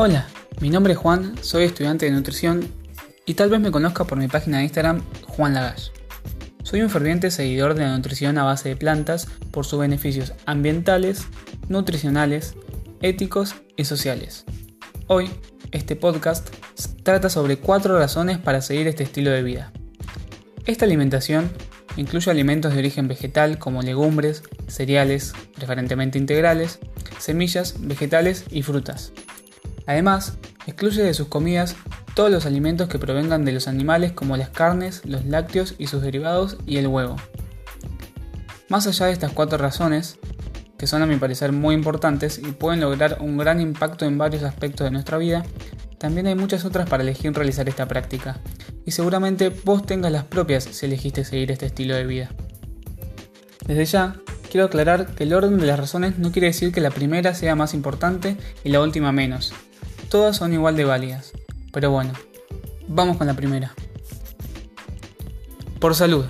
Hola, mi nombre es Juan, soy estudiante de nutrición y tal vez me conozca por mi página de Instagram Juan Lagash. Soy un ferviente seguidor de la nutrición a base de plantas por sus beneficios ambientales, nutricionales, éticos y sociales. Hoy, este podcast trata sobre cuatro razones para seguir este estilo de vida. Esta alimentación incluye alimentos de origen vegetal como legumbres, cereales, preferentemente integrales, semillas, vegetales y frutas. Además, excluye de sus comidas todos los alimentos que provengan de los animales como las carnes, los lácteos y sus derivados y el huevo. Más allá de estas cuatro razones, que son a mi parecer muy importantes y pueden lograr un gran impacto en varios aspectos de nuestra vida, también hay muchas otras para elegir realizar esta práctica, y seguramente vos tengas las propias si elegiste seguir este estilo de vida. Desde ya, quiero aclarar que el orden de las razones no quiere decir que la primera sea más importante y la última menos, Todas son igual de válidas. Pero bueno, vamos con la primera. Por salud.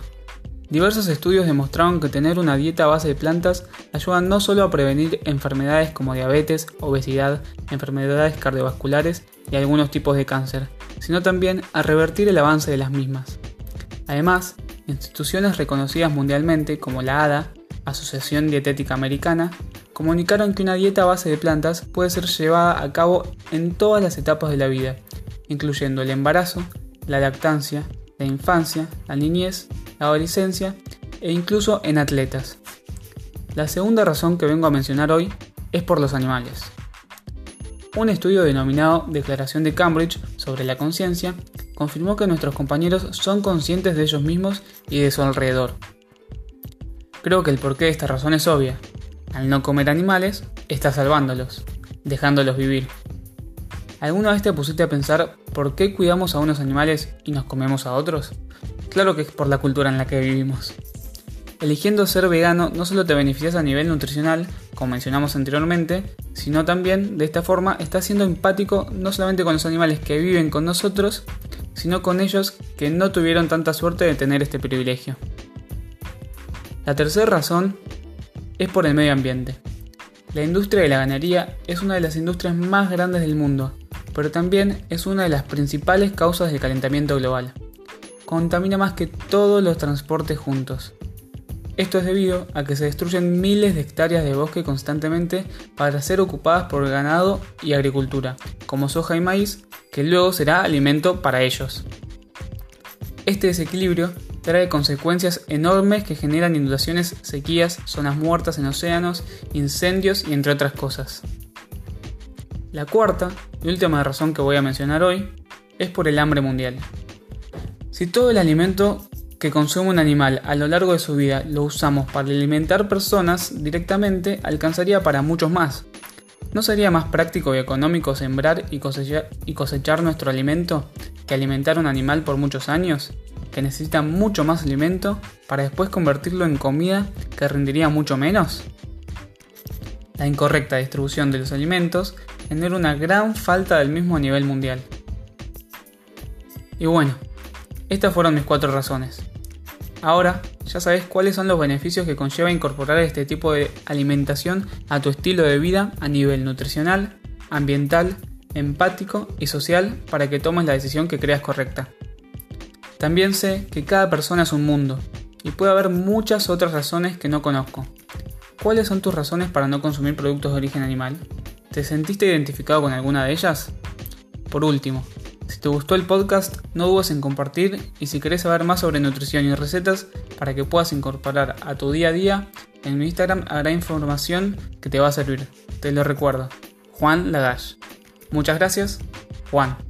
Diversos estudios demostraron que tener una dieta a base de plantas ayuda no solo a prevenir enfermedades como diabetes, obesidad, enfermedades cardiovasculares y algunos tipos de cáncer, sino también a revertir el avance de las mismas. Además, instituciones reconocidas mundialmente como la ADA, Asociación Dietética Americana, comunicaron que una dieta base de plantas puede ser llevada a cabo en todas las etapas de la vida, incluyendo el embarazo, la lactancia, la infancia, la niñez, la adolescencia e incluso en atletas. La segunda razón que vengo a mencionar hoy es por los animales. Un estudio denominado Declaración de Cambridge sobre la conciencia confirmó que nuestros compañeros son conscientes de ellos mismos y de su alrededor. Creo que el porqué de esta razón es obvia, al no comer animales, está salvándolos, dejándolos vivir. ¿Alguna vez te pusiste a pensar por qué cuidamos a unos animales y nos comemos a otros? Claro que es por la cultura en la que vivimos. Eligiendo ser vegano no solo te beneficias a nivel nutricional, como mencionamos anteriormente, sino también de esta forma estás siendo empático no solamente con los animales que viven con nosotros, sino con ellos que no tuvieron tanta suerte de tener este privilegio. La tercera razón es por el medio ambiente. La industria de la ganadería es una de las industrias más grandes del mundo, pero también es una de las principales causas del calentamiento global. Contamina más que todos los transportes juntos. Esto es debido a que se destruyen miles de hectáreas de bosque constantemente para ser ocupadas por ganado y agricultura, como soja y maíz, que luego será alimento para ellos. Este desequilibrio trae consecuencias enormes que generan inundaciones, sequías, zonas muertas en océanos, incendios y entre otras cosas. La cuarta y última razón que voy a mencionar hoy es por el hambre mundial. Si todo el alimento que consume un animal a lo largo de su vida lo usamos para alimentar personas directamente, alcanzaría para muchos más. ¿No sería más práctico y económico sembrar y cosechar, nuestro alimento que alimentar un animal por muchos años? Que necesita mucho más alimento para después convertirlo en comida que rendiría mucho menos? La incorrecta distribución de los alimentos genera una gran falta del mismo a nivel mundial. Y bueno, estas fueron mis cuatro razones. Ahora ya sabes cuáles son los beneficios que conlleva incorporar este tipo de alimentación a tu estilo de vida a nivel nutricional, ambiental, empático y social para que tomes la decisión que creas correcta. También sé que cada persona es un mundo y puede haber muchas otras razones que no conozco. ¿Cuáles son tus razones para no consumir productos de origen animal? ¿Te sentiste identificado con alguna de ellas? Por último, si te gustó el podcast, no dudes en compartir y si querés saber más sobre nutrición y recetas para que puedas incorporar a tu día a día, en mi Instagram habrá información que te va a servir. Te lo recuerdo, Juan Lagash. Muchas gracias, Juan.